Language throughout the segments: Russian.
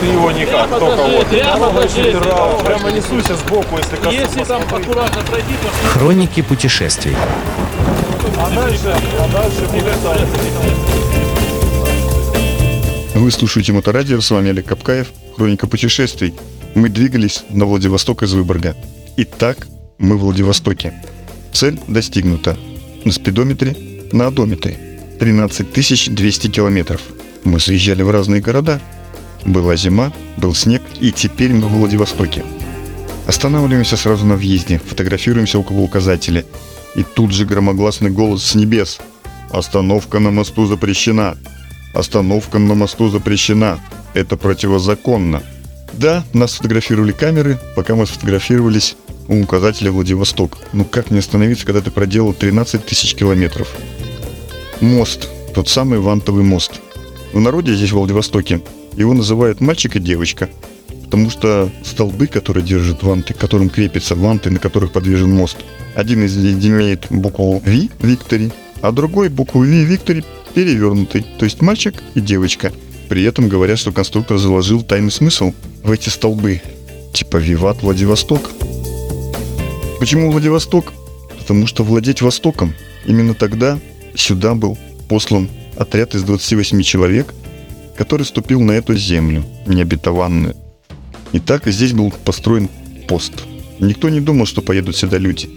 Ты его никак, только вот. Прямо, прямо несуйся сбоку, если коснусь. Если там аккуратно пройти, то Хроники путешествий. А дальше, а дальше. Вы слушаете Моторадио, с вами Олег Капкаев, Хроника путешествий. Мы двигались на Владивосток из Выборга. Итак, мы в Владивостоке. Цель достигнута. На спидометре, на одометре. 13 200 километров. Мы заезжали в разные города. Была зима, был снег, и теперь мы в Владивостоке. Останавливаемся сразу на въезде, фотографируемся около указателя. И тут же громогласный голос с небес. Остановка на мосту запрещена. Остановка на мосту запрещена. Это противозаконно. Да, нас фотографировали камеры, пока мы сфотографировались у указателя Владивосток. Ну как не остановиться, когда ты проделал 13 тысяч километров? Мост. Тот самый вантовый мост. В народе здесь, в Владивостоке, его называют мальчик и девочка. Потому что столбы, которые держат ванты, к которым крепятся ванты, на которых подвижен мост, один из них имеет букву V, Виктори, а другой букву V, Виктори, перевернутый, то есть мальчик и девочка. При этом говорят, что конструктор заложил тайный смысл в эти столбы. Типа «Виват Владивосток». Почему Владивосток? Потому что владеть Востоком именно тогда сюда был послан отряд из 28 человек, который ступил на эту землю, необетованную. И так здесь был построен пост. Никто не думал, что поедут сюда люди.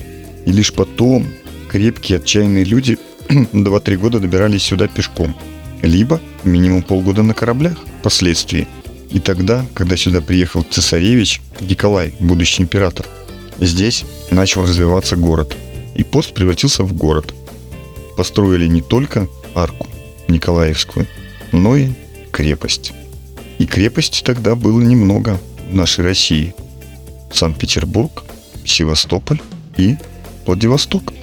И лишь потом крепкие, отчаянные люди 2-3 года добирались сюда пешком. Либо минимум полгода на кораблях впоследствии. И тогда, когда сюда приехал цесаревич Николай, будущий император, здесь начал развиваться город. И пост превратился в город. Построили не только арку Николаевскую, но и крепость. И крепости тогда было немного в нашей России. Санкт-Петербург, Севастополь и Владивосток.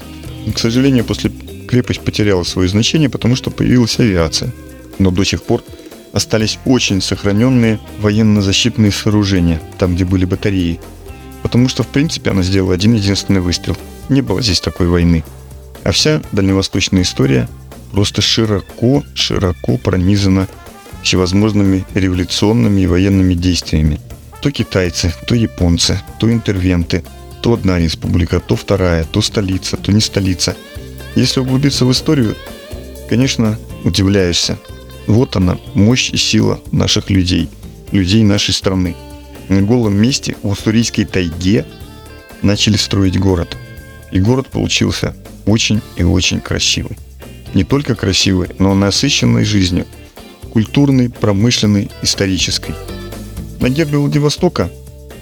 И, к сожалению, после крепость потеряла свое значение, потому что появилась авиация. Но до сих пор остались очень сохраненные военно-защитные сооружения, там, где были батареи. Потому что, в принципе, она сделала один единственный выстрел. Не было здесь такой войны. А вся дальневосточная история просто широко-широко пронизана всевозможными революционными и военными действиями. То китайцы, то японцы, то интервенты, то одна республика, то вторая, то столица, то не столица. Если углубиться в историю, конечно, удивляешься. Вот она, мощь и сила наших людей, людей нашей страны. На голом месте в уссурийской тайге начали строить город. И город получился очень и очень красивый. Не только красивый, но насыщенной жизнью. Культурной, промышленной, исторической. На гербе Владивостока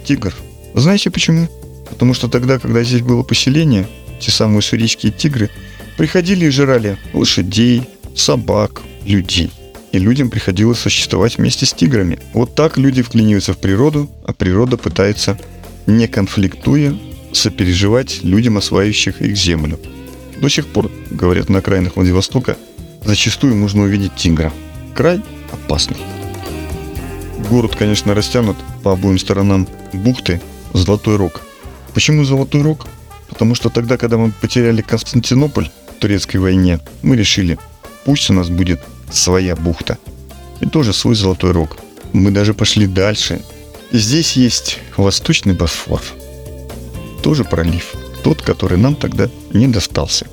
тигр. Знаете почему? Потому что тогда, когда здесь было поселение, те самые уссурийские тигры приходили и жрали лошадей, собак, людей. И людям приходилось существовать вместе с тиграми. Вот так люди вклиниваются в природу, а природа пытается, не конфликтуя, сопереживать людям, осваивающих их землю. До сих пор, говорят на окраинах Владивостока, зачастую можно увидеть тигра. Край опасный. Город, конечно, растянут по обоим сторонам бухты Золотой Рог. Почему Золотой Рог? Потому что тогда, когда мы потеряли Константинополь в турецкой войне, мы решили, пусть у нас будет своя бухта. И тоже свой Золотой Рог. Мы даже пошли дальше. Здесь есть Восточный Босфор. Тоже пролив. Тот, который нам тогда не достался.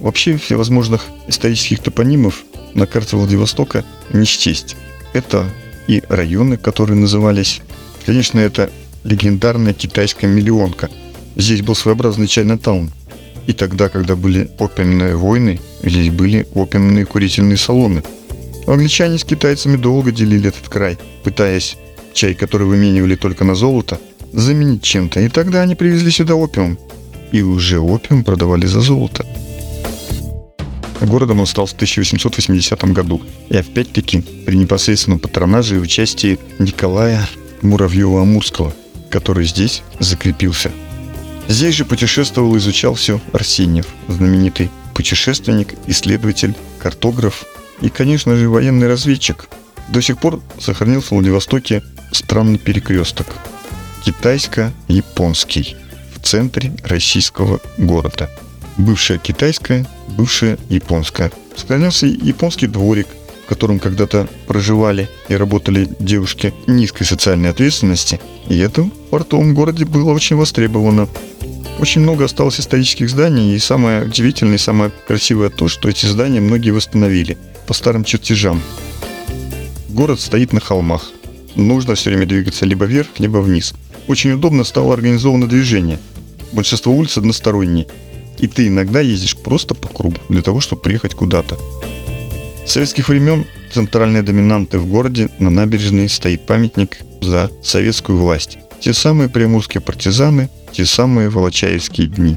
Вообще всевозможных исторических топонимов на карте Владивостока не счесть. Это и районы, которые назывались. Конечно, это легендарная китайская миллионка. Здесь был своеобразный Чайна-таун. И тогда, когда были опиумные войны, здесь были опиумные курительные салоны. Англичане с китайцами долго делили этот край, пытаясь чай, который выменивали только на золото, заменить чем-то. И тогда они привезли сюда опиум. И уже опиум продавали за золото. Городом он стал в 1880 году. И опять-таки при непосредственном патронаже и участии Николая Муравьева-Амурского, который здесь закрепился. Здесь же путешествовал и изучал все Арсеньев, знаменитый путешественник, исследователь, картограф и, конечно же, военный разведчик. До сих пор сохранился в Владивостоке странный перекресток. Китайско-японский в центре российского города. Бывшая китайская, бывшая японская. Сохранился японский дворик, в котором когда-то проживали и работали девушки низкой социальной ответственности, и это в портовом городе было очень востребовано. Очень много осталось исторических зданий, и самое удивительное и самое красивое то, что эти здания многие восстановили по старым чертежам. Город стоит на холмах. Нужно все время двигаться либо вверх, либо вниз. Очень удобно стало организовано движение. Большинство улиц односторонние, и ты иногда ездишь просто по кругу для того, чтобы приехать куда-то. С советских времен центральной доминантой в городе на набережной стоит памятник за советскую власть. Те самые приморские партизаны, те самые волочаевские дни.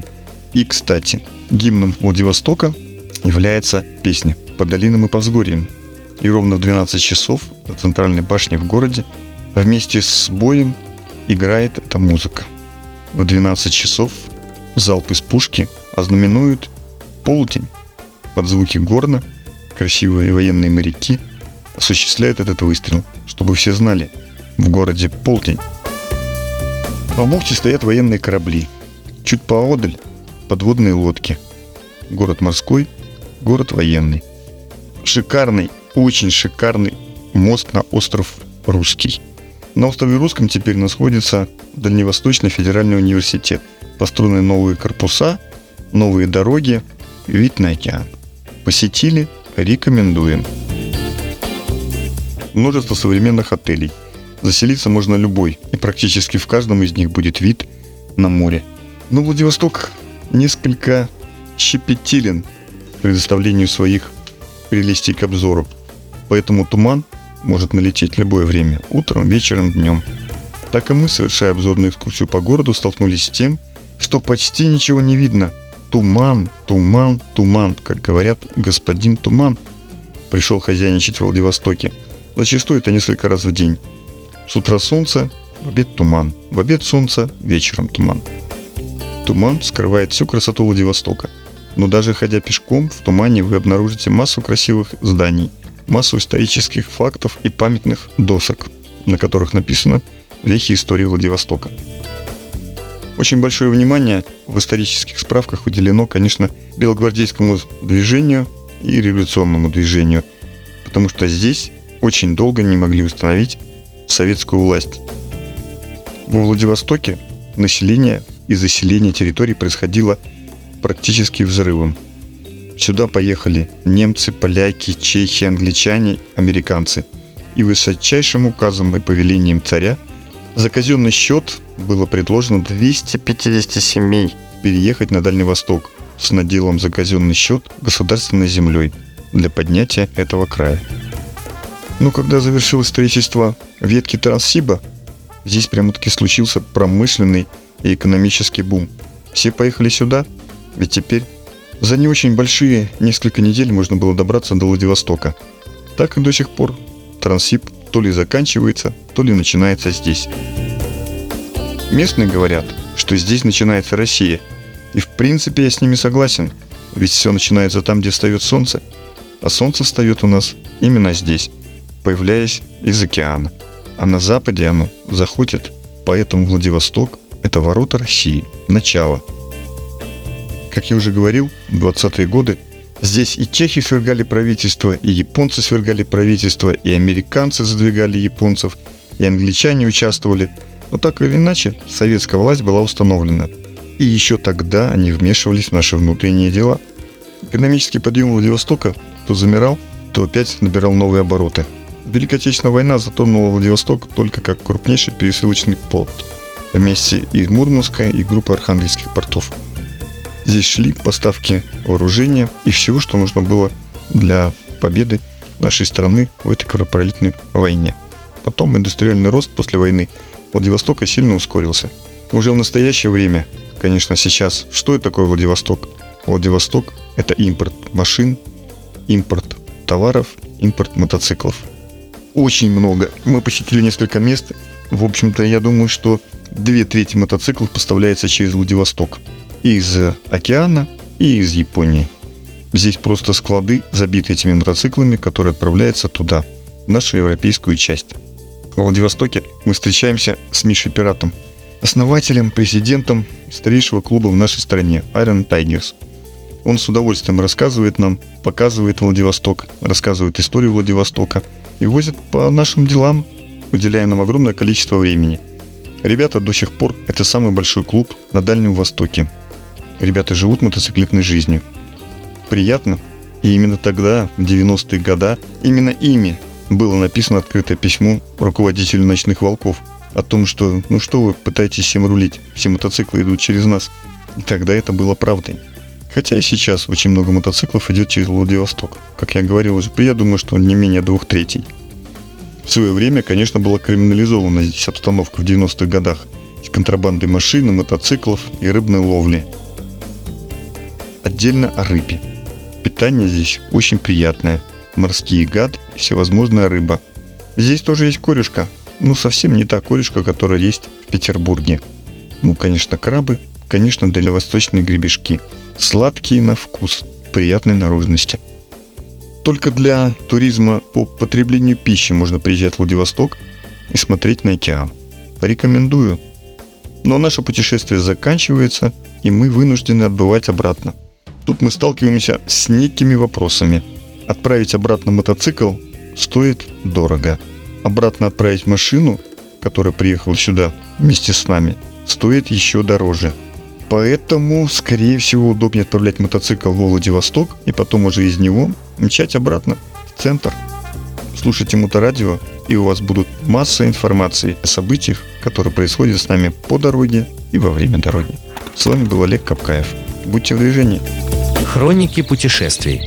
И, кстати, гимном Владивостока является песня «По долинам и по взгорьям». И ровно в 12 часов на центральной башне в городе вместе с боем играет эта музыка. В 12 часов залп из пушки ознаменует полдень. Под звуки горна красивые военные моряки осуществляют этот выстрел, чтобы все знали, в городе полдень. В бухте стоят военные корабли. Чуть поодаль подводные лодки. Город морской, город военный. Шикарный, очень шикарный мост на остров Русский. На острове Русском теперь находится Дальневосточный федеральный университет. Построены новые корпуса, новые дороги, вид на океан. Посетили, рекомендуем. Множество современных отелей – Заселиться можно любой, и практически в каждом из них будет вид на море. Но Владивосток несколько щепетилен в предоставлении своих прелестей к обзору. Поэтому туман может налететь любое время, утром, вечером, днем. Так и мы, совершая обзорную экскурсию по городу, столкнулись с тем, что почти ничего не видно. Туман, туман, туман, как говорят, господин Туман пришел хозяйничать в Владивостоке. Зачастую это несколько раз в день. С утра солнце, в обед туман, в обед солнце, вечером туман. Туман скрывает всю красоту Владивостока. Но даже ходя пешком, в тумане вы обнаружите массу красивых зданий, массу исторических фактов и памятных досок, на которых написано вехи истории Владивостока. Очень большое внимание в исторических справках уделено, конечно, белогвардейскому движению и революционному движению, потому что здесь очень долго не могли установить советскую власть. Во Владивостоке население и заселение территорий происходило практически взрывом. Сюда поехали немцы, поляки, чехи, англичане, американцы. И высочайшим указом и повелением царя за казенный счет было предложено 250 семей переехать на Дальний Восток с наделом за казенный счет государственной землей для поднятия этого края. Но когда завершилось строительство ветки Транссиба, здесь прямо-таки случился промышленный и экономический бум. Все поехали сюда, ведь теперь за не очень большие несколько недель можно было добраться до Владивостока. Так и до сих пор Транссиб то ли заканчивается, то ли начинается здесь. Местные говорят, что здесь начинается Россия. И в принципе я с ними согласен, ведь все начинается там, где встает солнце. А солнце встает у нас именно здесь появляясь из океана. А на западе оно заходит, поэтому Владивосток – это ворота России, начало. Как я уже говорил, в 20-е годы здесь и чехи свергали правительство, и японцы свергали правительство, и американцы задвигали японцев, и англичане участвовали. Но так или иначе, советская власть была установлена. И еще тогда они вмешивались в наши внутренние дела. Экономический подъем Владивостока то замирал, то опять набирал новые обороты – Великая Отечественная война затронула Владивосток только как крупнейший пересылочный порт вместе и Мурманска, и группы архангельских портов. Здесь шли поставки вооружения и всего, что нужно было для победы нашей страны в этой кровопролитной войне. Потом индустриальный рост после войны Владивостока сильно ускорился. Уже в настоящее время, конечно, сейчас, что это такое Владивосток? Владивосток – это импорт машин, импорт товаров, импорт мотоциклов – очень много. Мы посетили несколько мест. В общем-то, я думаю, что две трети мотоциклов поставляется через Владивосток. Из океана, и из Японии. Здесь просто склады забиты этими мотоциклами, которые отправляются туда, в нашу европейскую часть. В Владивостоке мы встречаемся с Мишей Пиратом, основателем, президентом старейшего клуба в нашей стране Iron Tigers. Он с удовольствием рассказывает нам, показывает Владивосток, рассказывает историю Владивостока и возит по нашим делам, уделяя нам огромное количество времени. Ребята до сих пор это самый большой клуб на Дальнем Востоке. Ребята живут мотоциклетной жизнью. Приятно. И именно тогда, в 90-е годы, именно ими было написано открытое письмо руководителю «Ночных волков» о том, что «ну что вы пытаетесь всем рулить, все мотоциклы идут через нас». И тогда это было правдой. Хотя и сейчас очень много мотоциклов идет через Владивосток. Как я говорил уже, я думаю, что не менее двух третий. В свое время, конечно, была криминализована здесь обстановка в 90-х годах с контрабандой машин, мотоциклов и рыбной ловли. Отдельно о рыбе. Питание здесь очень приятное. Морские гад и всевозможная рыба. Здесь тоже есть корюшка. Ну, совсем не та корюшка, которая есть в Петербурге. Ну, конечно, крабы, конечно, дальневосточные гребешки. Сладкие на вкус, приятной наружности. Только для туризма по потреблению пищи можно приезжать в Владивосток и смотреть на океан. Порекомендую. Но наше путешествие заканчивается, и мы вынуждены отбывать обратно. Тут мы сталкиваемся с некими вопросами. Отправить обратно мотоцикл стоит дорого. Обратно отправить машину, которая приехала сюда вместе с нами, стоит еще дороже. Поэтому, скорее всего, удобнее отправлять мотоцикл в Владивосток и потом уже из него мчать обратно в центр. Слушайте Моторадио, и у вас будут масса информации о событиях, которые происходят с нами по дороге и во время дороги. С вами был Олег Капкаев. Будьте в движении. Хроники путешествий.